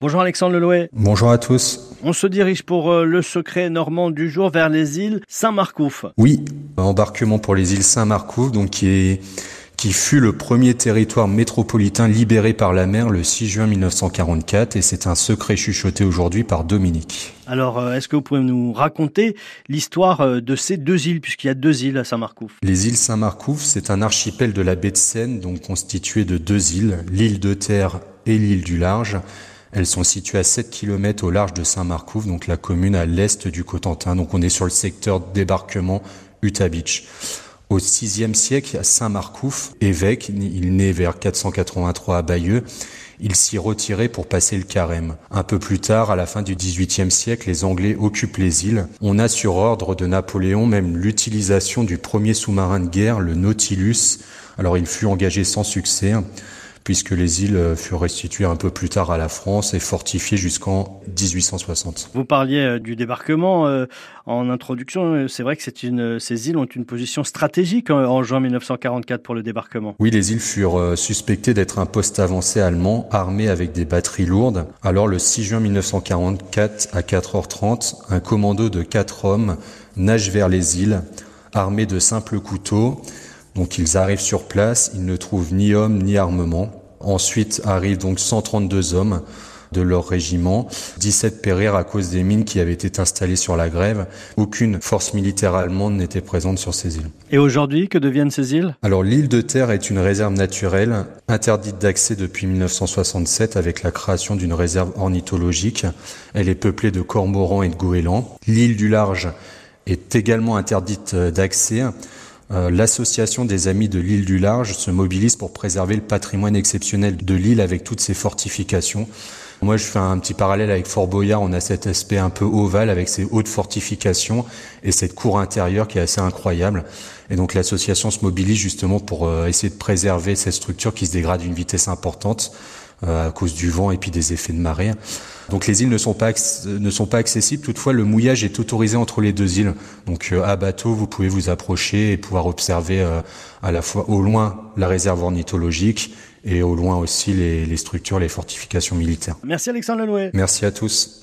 Bonjour Alexandre Lelouet. Bonjour à tous. On se dirige pour euh, le secret normand du jour vers les îles Saint-Marcouf. Oui, embarquement pour les îles Saint-Marcouf, donc qui est qui fut le premier territoire métropolitain libéré par la mer le 6 juin 1944 et c'est un secret chuchoté aujourd'hui par Dominique. Alors, euh, est-ce que vous pouvez nous raconter l'histoire euh, de ces deux îles, puisqu'il y a deux îles à Saint-Marcouf? Les îles Saint-Marcouf, c'est un archipel de la baie de Seine, donc constitué de deux îles, l'île de Terre et l'île du Large. Elles sont situées à 7 km au large de Saint-Marcouf, donc la commune à l'est du Cotentin. Donc on est sur le secteur débarquement Utah Beach. Au VIe siècle, à Saint-Marcouf, évêque, il naît vers 483 à Bayeux, il s'y retirait pour passer le carême. Un peu plus tard, à la fin du XVIIIe siècle, les Anglais occupent les îles. On a sur ordre de Napoléon même l'utilisation du premier sous-marin de guerre, le Nautilus. Alors il fut engagé sans succès puisque les îles euh, furent restituées un peu plus tard à la France et fortifiées jusqu'en 1860. Vous parliez euh, du débarquement euh, en introduction. C'est vrai que c'est une, ces îles ont une position stratégique en, juin 1944 pour le débarquement. Oui, les îles furent suspectées d'être un poste avancé allemand armé avec des batteries lourdes. Alors le 6 juin 1944 à 4h30, un commando de quatre hommes nage vers les îles armé de simples couteaux. Donc ils arrivent sur place, ils ne trouvent ni hommes ni armement. Ensuite arrivent donc 132 hommes de leur régiment. 17 périrent à cause des mines qui avaient été installées sur la grève. Aucune force militaire allemande n'était présente sur ces îles. Et aujourd'hui, que deviennent ces îles? Alors l'île de Terre est une réserve naturelle interdite d'accès depuis 1967 avec la création d'une réserve ornithologique. Elle est peuplée de cormorans et de goélands. L'île du Large est également interdite d'accès euh, l'association des Amis de l'île du Large se mobilise pour préserver le patrimoine exceptionnel de l'île avec toutes ses fortifications. Moi, je fais un petit parallèle avec Fort Boyard. On a cet aspect un peu ovale avec ses hautes fortifications et cette cour intérieure qui est assez incroyable. Et donc, l'association se mobilise justement pour euh, essayer de préserver cette structure qui se dégrade à une vitesse importante euh, à cause du vent et puis des effets de marée. Donc les îles ne sont pas ne sont pas accessibles. Toutefois, le mouillage est autorisé entre les deux îles. Donc euh, à bateau, vous pouvez vous approcher et pouvoir observer euh, à la fois au loin la réserve ornithologique et au loin aussi les, les structures, les fortifications militaires. Merci Alexandre Lelouet. Merci à tous.